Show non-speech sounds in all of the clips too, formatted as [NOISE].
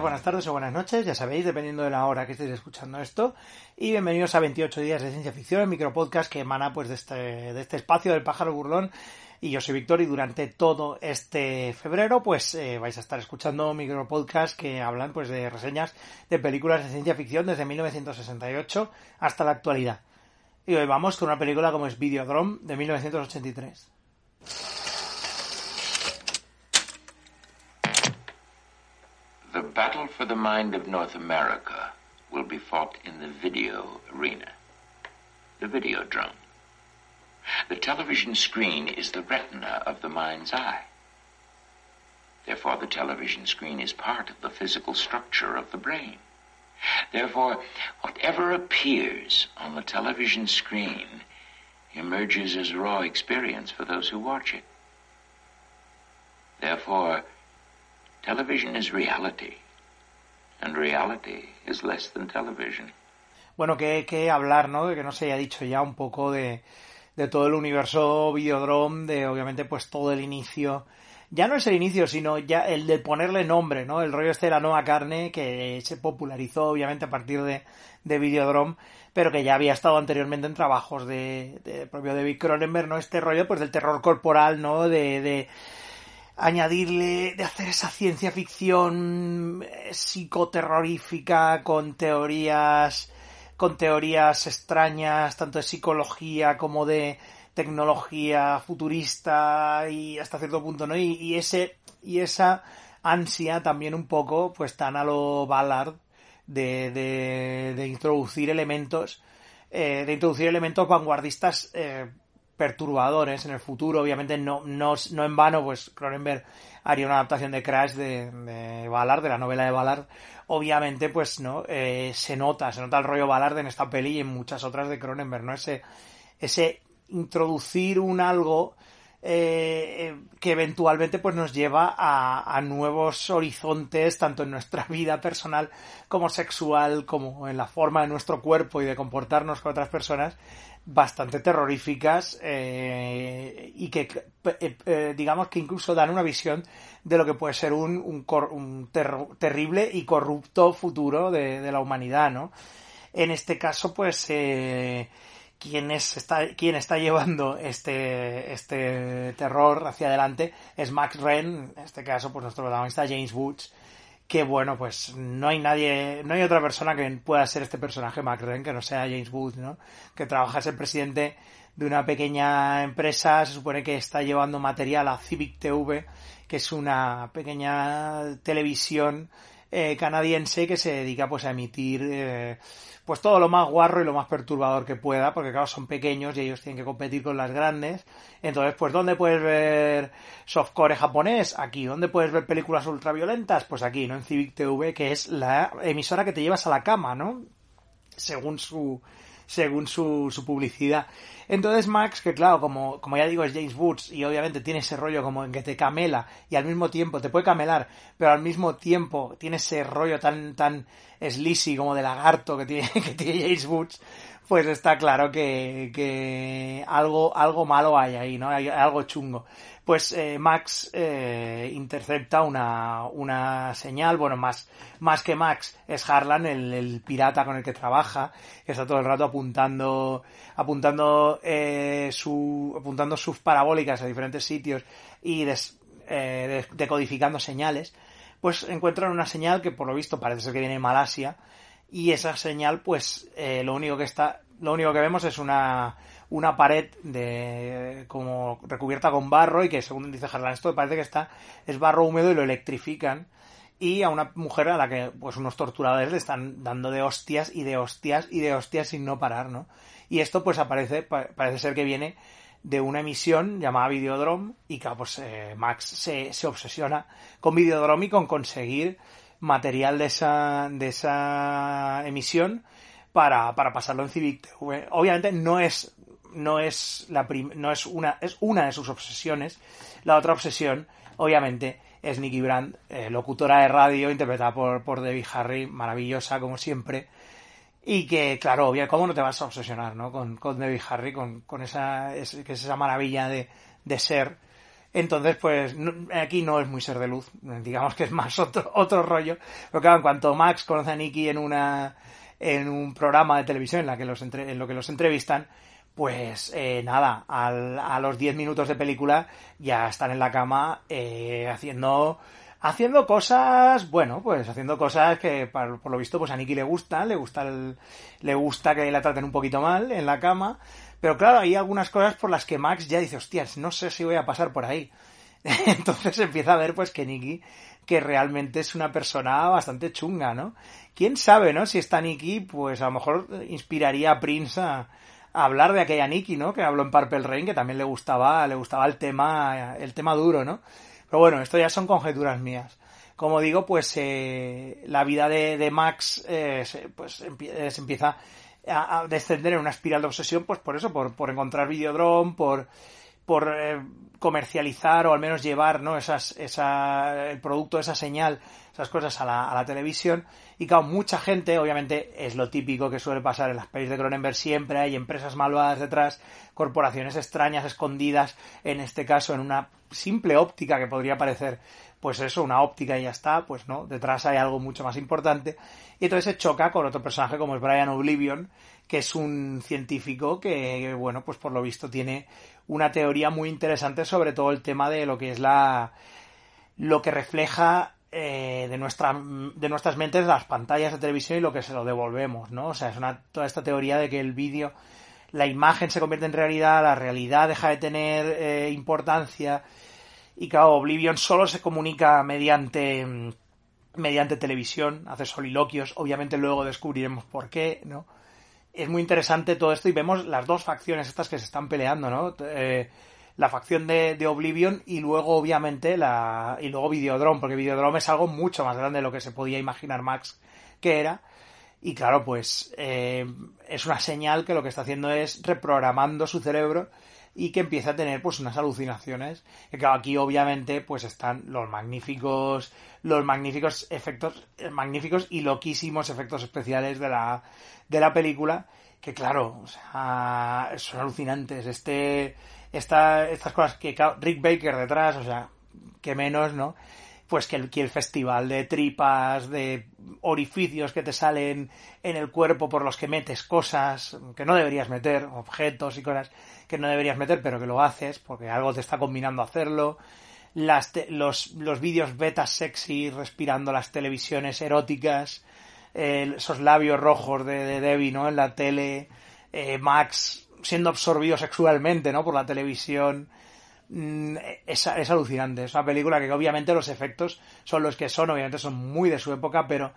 buenas tardes o buenas noches, ya sabéis, dependiendo de la hora que estéis escuchando esto. Y bienvenidos a 28 días de ciencia ficción, el micropodcast que emana pues de este, de este espacio del pájaro burlón. Y yo soy Víctor y durante todo este febrero pues eh, vais a estar escuchando micropodcasts que hablan pues de reseñas de películas de ciencia ficción desde 1968 hasta la actualidad. Y hoy vamos con una película como es Videodrome de 1983. Battle for the mind of North America will be fought in the video arena, the videodrome. The television screen is the retina of the mind's eye. Therefore, the television screen is part of the physical structure of the brain. Therefore, whatever appears on the television screen emerges as raw experience for those who watch it. Therefore, television is reality, and reality is less than television. Bueno, que, que hablar, ¿no? De que no se haya dicho ya un poco de, de todo el universo Videodrome, de obviamente pues todo el inicio. Ya no es el inicio, sino ya el de ponerle nombre, ¿no? El rollo este de la nueva carne que se popularizó obviamente a partir de, de Videodrome, pero que ya había estado anteriormente en trabajos de, de propio David Cronenberg, ¿no? Este rollo pues del terror corporal, ¿no? De, de añadirle, de hacer esa ciencia ficción eh, psicoterrorífica con teorías, con teorías extrañas, tanto de psicología como de tecnología futurista y hasta cierto punto, ¿no? Y, y ese, y esa ansia también un poco, pues tan a lo Ballard de, de, de introducir elementos, eh, de introducir elementos vanguardistas, eh, perturbadores en el futuro. Obviamente no, no, no en vano, pues Cronenberg haría una adaptación de Crash de, de Ballard, de la novela de Ballard. Obviamente, pues no, eh, se nota, se nota el rollo Ballard en esta peli y en muchas otras de Cronenberg, ¿no? Ese, ese introducir un algo eh, que eventualmente pues nos lleva a, a, nuevos horizontes tanto en nuestra [LAUGHS] vida personal como sexual como en la forma de nuestro cuerpo y de comportarnos con otras personas bastante terroríficas eh, y que eh, eh, digamos que incluso dan una visión de lo que puede ser un, un, un ter terrible y corrupto futuro de, de, la humanidad, ¿no? En este caso, pues, eh, quien, es, está, quien está llevando este, este terror hacia adelante es Max Ren, en este caso, pues nuestro protagonista James Woods, que bueno, pues no hay nadie, no hay otra persona que pueda ser este personaje McRae que no sea James Wood, ¿no? Que trabaja es el presidente de una pequeña empresa, se supone que está llevando material a Civic TV, que es una pequeña televisión eh, canadiense que se dedica pues a emitir eh, pues todo lo más guarro y lo más perturbador que pueda, porque claro, son pequeños y ellos tienen que competir con las grandes. Entonces, pues, ¿dónde puedes ver softcore japonés? Aquí. ¿Dónde puedes ver películas ultraviolentas? Pues aquí, ¿no? En Civic TV, que es la emisora que te llevas a la cama, ¿no? Según su, según su, su publicidad. Entonces Max, que claro, como, como ya digo, es James Woods y obviamente tiene ese rollo como en que te camela y al mismo tiempo te puede camelar, pero al mismo tiempo tiene ese rollo tan, tan sleazy como de lagarto que tiene, [LAUGHS] que tiene James Woods, pues está claro que, que algo, algo malo hay ahí, ¿no? Hay algo chungo. Pues eh, Max eh, intercepta una, una señal, bueno, más, más que Max, es Harlan, el, el pirata con el que trabaja, que está todo el rato apuntando, apuntando, eh, su, apuntando sus parabólicas a diferentes sitios y des, eh, decodificando señales, pues encuentran una señal que por lo visto parece ser que viene de Malasia, y esa señal, pues, eh, lo único que está, lo único que vemos es una, una pared de como recubierta con barro y que según dice Harlan esto parece que está es barro húmedo y lo electrifican y a una mujer a la que pues unos torturadores le están dando de hostias y de hostias y de hostias sin no parar, ¿no? Y esto pues aparece parece ser que viene de una emisión llamada Videodrome y que pues eh, Max se, se obsesiona con Videodrome y con conseguir material de esa de esa emisión para, para pasarlo en Civic TV. Obviamente no es no es la no es una es una de sus obsesiones. La otra obsesión, obviamente, es Nicky Brand, eh, locutora de radio, interpretada por, por Debbie Harry, maravillosa como siempre. Y que, claro, obvio, ¿cómo no te vas a obsesionar, no? Con, con Debbie Harry, con, con esa, es, que es esa maravilla de, de ser, Entonces, pues aquí no es muy ser de luz, digamos que es más otro, otro rollo. Pero claro, en cuanto Max conoce a Nicky en una en un programa de televisión en, la que los en lo que los entrevistan, pues eh, nada, a los 10 minutos de película ya están en la cama eh, haciendo haciendo cosas, bueno, pues haciendo cosas que por, lo visto pues a Nicky le gustan, le gusta le gusta que la traten un poquito mal en la cama, pero claro, hay algunas cosas por las que Max ya dice, hostias, no sé si voy a pasar por ahí. [LAUGHS] Entonces empieza a ver pues que Nicky que realmente es una persona bastante chunga, ¿no? Quién sabe, ¿no? Si está Nicky, pues a lo mejor inspiraría a Prince a, hablar de aquella Nicky, ¿no? Que habló en Purple Rain, que también le gustaba, le gustaba el tema, el tema duro, ¿no? Pero bueno, esto ya son conjeturas mías. Como digo, pues eh, la vida de, Max eh, se, pues eh, se empieza a, descender en una espiral de obsesión, pues por eso, por, por encontrar Videodrome, por por eh, comercializar o al menos llevar ¿no? Esas, esa, el producto, esa señal, esas cosas a la, a la televisión. Y claro, mucha gente, obviamente, es lo típico que suele pasar en las pelis de Cronenberg, siempre hay empresas malvadas detrás, corporaciones extrañas, escondidas, en este caso en una simple óptica que podría parecer, pues eso, una óptica y ya está, pues no, detrás hay algo mucho más importante. Y entonces se choca con otro personaje como es Brian Oblivion, que es un científico que, bueno, pues por lo visto tiene una teoría muy interesante sobre todo el tema de lo que es la lo que refleja eh, de nuestra de nuestras mentes las pantallas de televisión y lo que se lo devolvemos no o sea es una toda esta teoría de que el vídeo la imagen se convierte en realidad la realidad deja de tener eh, importancia y claro Oblivion solo se comunica mediante mediante televisión hace soliloquios obviamente luego descubriremos por qué no es muy interesante todo esto y vemos las dos facciones estas que se están peleando, ¿no? Eh, la facción de, Oblivion y luego obviamente la y luego Videodrome, porque Videodrome es algo mucho más grande de lo que se podía imaginar Max que era. Y claro, pues eh, es una señal que lo que está haciendo es reprogramando su cerebro y que empieza a tener pues unas alucinaciones. Que claro, aquí obviamente pues están los magníficos, los magníficos efectos, eh, magníficos y loquísimos efectos especiales de la, de la película, que claro, o sea, son alucinantes. Este, esta, estas cosas que Rick Baker detrás, o sea, que menos, ¿no? Pues que el, festival de tripas, de orificios que te salen en el cuerpo por los que metes cosas que no deberías meter, objetos y cosas que no deberías meter, pero que lo haces porque algo te está combinando a hacerlo. Las los, los vídeos beta sexy respirando las televisiones eróticas, esos labios rojos de, Debbie, ¿no? En la tele, eh, Max siendo absorbido sexualmente, ¿no? Por la televisión. Mm, es, es, alucinante. Es una película que obviamente los efectos son los que son, obviamente son muy de su época, pero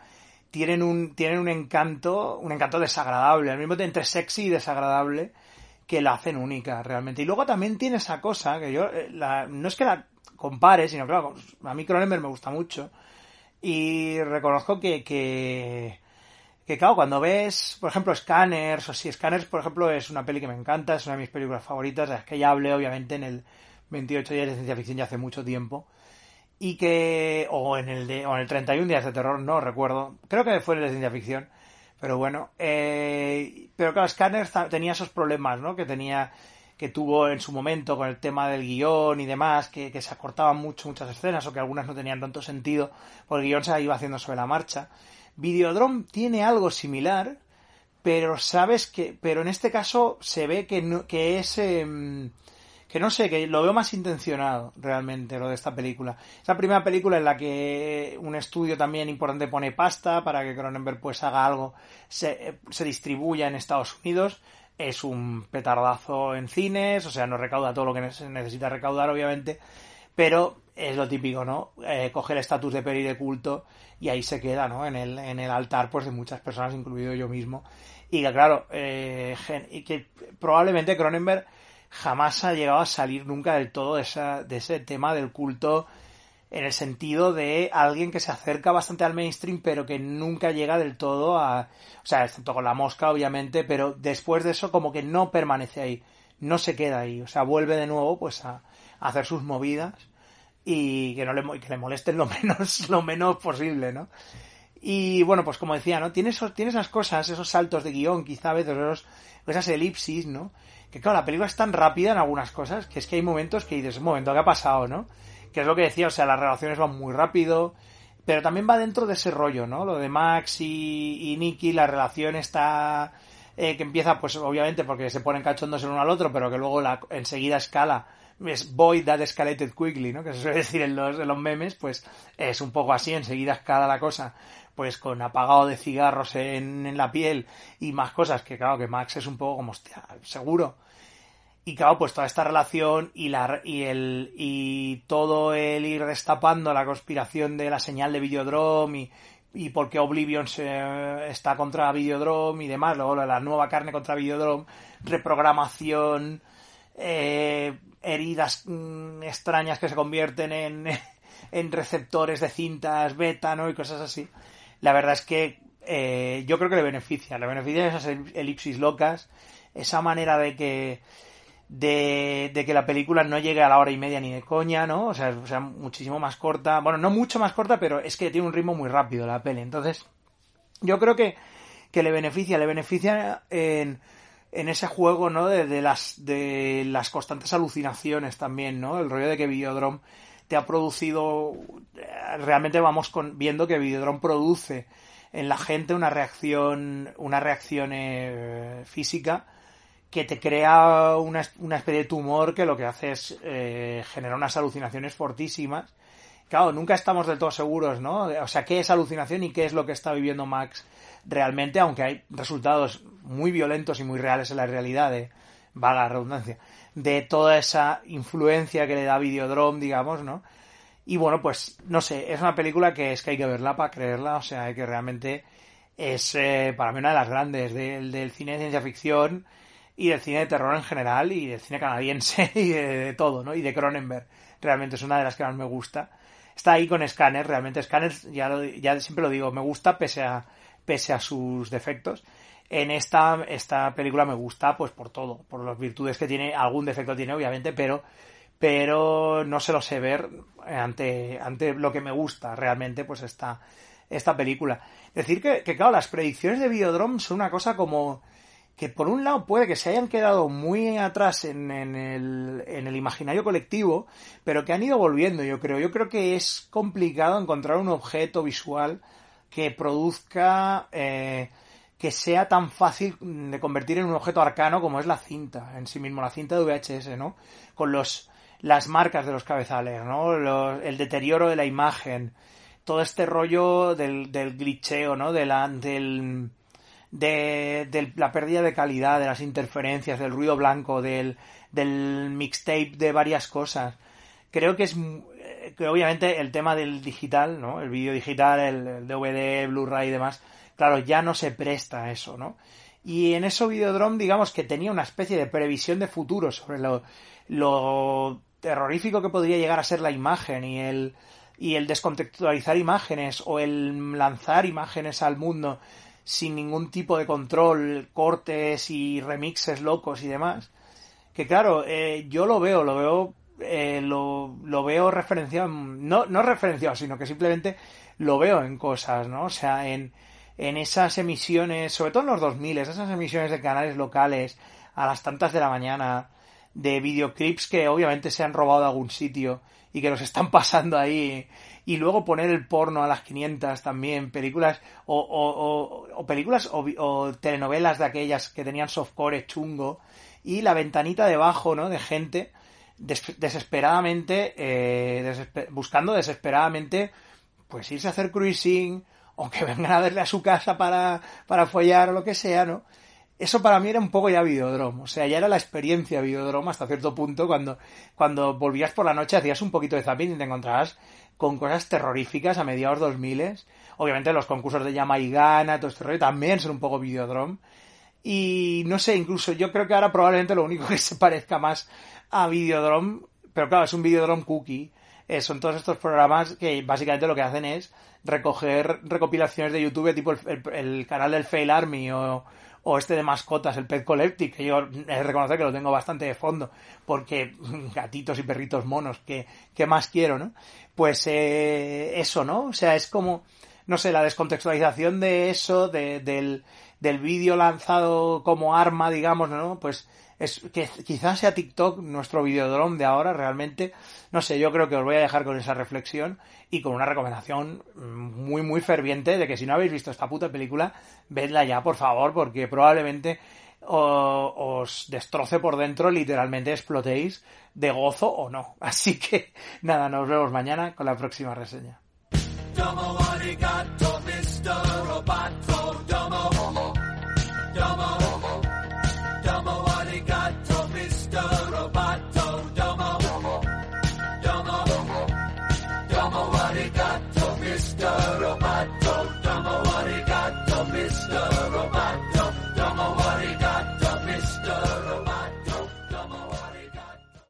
tienen un, tienen un encanto, un encanto desagradable, al mismo tiempo entre sexy y desagradable, que la hacen única realmente. Y luego también tiene esa cosa que yo, eh, no es que la compare, sino que a mí Cronenberg me gusta mucho. Y reconozco que, que, que, claro, cuando ves, por ejemplo, Scanners, o si Scanners, por ejemplo, es una peli que me encanta, es una de mis películas favoritas, es que ya hablé, obviamente, en el 28 días de ciencia ficción ya hace mucho tiempo. Y que, o en el de, o en el 31 días de terror, no recuerdo, creo que fue en el de ciencia ficción, pero bueno, eh, pero claro, Scanners tenía esos problemas, ¿no? Que tenía, que tuvo en su momento con el tema del guion y demás, que, que se acortaban mucho muchas escenas o que algunas no tenían tanto sentido, porque el guion se iba haciendo sobre la marcha. Videodrome tiene algo similar, pero sabes que, pero en este caso se ve que, no, que es, em, que no sé, que lo veo más intencionado realmente lo de esta película. Es la primera película en la que un estudio también importante pone pasta para que Cronenberg pues haga algo, se, se distribuya en Estados Unidos es un petardazo en cines, o sea, no recauda todo lo que necesita recaudar, obviamente, pero es lo típico, ¿no? Eh, coge el estatus de peli de culto y ahí se queda, ¿no? En el, en el altar, pues, de muchas personas, incluido yo mismo. Y que, claro, eh, y que probablemente Cronenberg jamás ha llegado a salir nunca del todo de, esa, de ese tema del culto en el sentido de alguien que se acerca bastante al mainstream pero que nunca llega del todo a o sea excepto con la mosca obviamente pero después de eso como que no permanece ahí no se queda ahí o sea vuelve de nuevo pues a, hacer sus movidas y que no le que le molesten lo [LAUGHS] menos lo menos posible no y bueno pues como decía no tiene esos, esas cosas esos saltos de guion quizá a veces esos, esas elipsis no que claro, la película es tan rápida en algunas cosas que es que hay momentos que dices, un momento, ¿qué ha pasado, no? Que es lo que decía, o sea, las relaciones van muy rápido, pero también va dentro de ese rollo, ¿no? Lo de Max y, y Nicky, la relación está... Eh, que empieza, pues obviamente porque se ponen cachondos el uno al otro, pero que luego la, enseguida escala es boy that escalated quickly, ¿no? Que se suele decir en los, memes, pues es un poco así, enseguida escala la cosa, pues con apagado de cigarros en, en la piel y más cosas, que claro, que Max es un poco como, hostia, seguro. Y claro, pues toda esta relación y la y el y todo el ir destapando la conspiración de la señal de Videodrome y, y por qué Oblivion se, está contra Videodrome y demás, luego la nueva carne contra Videodrome, reprogramación, eh, heridas mm, extrañas que se convierten en, [LAUGHS] en receptores de cintas beta, ¿no? Y cosas así. La verdad es que eh, yo creo que le beneficia, le beneficia esas elipsis locas, esa manera de que de, de, que la película no llegue a la hora y media ni de coña, ¿no? O sea, o sea, muchísimo más corta. Bueno, no mucho más corta, pero es que tiene un ritmo muy rápido la peli. Entonces, yo creo que, que le beneficia, le beneficia en, en ese juego, ¿no? De, de, las, de las constantes alucinaciones también, ¿no? El rollo de que Videodrome te ha producido, realmente vamos con, viendo que Videodrome produce en la gente una reacción, una reacción eh, física que te crea una, una, especie de tumor que lo que hace es eh, generar unas alucinaciones fortísimas. Claro, nunca estamos del todo seguros, ¿no? O sea, qué es alucinación y qué es lo que está viviendo Max realmente, aunque hay resultados muy violentos y muy reales en la realidad, de, vaga la redundancia, de toda esa influencia que le da Videodrome, digamos, ¿no? Y bueno, pues, no sé, es una película que es que hay que verla para creerla, o sea, que realmente es eh, para mí una de las grandes del, del cine de ciencia ficción y del cine de terror en general y del cine canadiense [LAUGHS] y de, de, todo, ¿no? Y de Cronenberg. Realmente es una de las que más me gusta. Está ahí con Scanner, realmente Scanner, ya, lo, ya siempre lo digo, me gusta pese a, pese a sus defectos. En esta, esta película me gusta pues por todo, por las virtudes que tiene, algún defecto tiene obviamente, pero pero no se lo sé ver ante, ante lo que me gusta realmente pues esta, esta película. Decir que, que claro, las predicciones de Videodrome son una cosa como que por un lado puede que se hayan quedado muy atrás en, en, el, en, el, imaginario colectivo, pero que han ido volviendo, yo creo. Yo creo que es complicado encontrar un objeto visual que produzca, eh, que sea tan fácil de convertir en un objeto arcano como es la cinta en sí mismo, la cinta de VHS, ¿no? Con los, las marcas de los cabezales, ¿no? Los, el deterioro de la imagen, todo este rollo del, del glitcheo, ¿no? De la, del, de, de, la pérdida de calidad, de las interferencias, del ruido blanco, del, del mixtape de varias cosas. Creo que es que obviamente el tema del digital, ¿no? El vídeo digital, el, DVD, Blu-ray y demás, claro, ya no se presta a eso, ¿no? Y en eso Videodrome, digamos que tenía una especie de previsión de futuro sobre lo, lo terrorífico que podría llegar a ser la imagen y el, y el descontextualizar imágenes o el lanzar imágenes al mundo sin ningún tipo de control, cortes y remixes locos y demás. Que claro, eh, yo lo veo, lo veo, eh, lo, lo, veo referenciado, no, no referenciado, sino que simplemente lo veo en cosas, ¿no? O sea, en, en esas emisiones, sobre todo en los 2000, esas emisiones de canales locales a las tantas de la mañana, de videoclips que obviamente se han robado de algún sitio y que nos están [LAUGHS] pasando ahí y luego poner el porno a las 500 también, películas o, o, o, o películas o, telenovelas de aquellas que tenían softcore chungo y la ventanita debajo, ¿no? De gente des desesperadamente, eh, buscando desesperadamente, pues irse a hacer cruising o que [LAUGHS] vengan a verle a su casa para, para follar o lo que sea, ¿no? Eso para mí era un poco ya videodrome, o sea, ya era la experiencia videodrome hasta cierto punto cuando, cuando volvías por la noche hacías un poquito de zapping y te encontrabas con cosas terroríficas a mediados 2000. Obviamente los concursos de llama y gana, todo este rollo, también son un poco videodrome. Y no sé, incluso yo creo que ahora probablemente lo único [LAUGHS] que se parezca más a Videodrome, pero claro, es un Videodrome cookie. Eh, son todos estos programas que básicamente lo que hacen es recoger recopilaciones de YouTube tipo el, el, canal del Fail Army o, o este de mascotas, el Pet Collective, que yo he de reconocer que lo tengo bastante de fondo, porque [LAUGHS] gatitos y perritos monos, que, que más quiero, ¿no? Pues eh, eso, ¿no? O sea, es como, no sé, la descontextualización de eso, de, del, del vídeo lanzado como arma, digamos, ¿no? Pues es que quizás sea TikTok nuestro videodrome de ahora realmente. No sé, yo creo que os voy a dejar con esa reflexión y con una recomendación muy, muy ferviente de que si no habéis visto esta puta película, vedla ya, por favor, porque probablemente os destroce por dentro, literalmente explotéis de gozo o no. [LAUGHS] Así que nada, nos vemos mañana con la próxima reseña. we got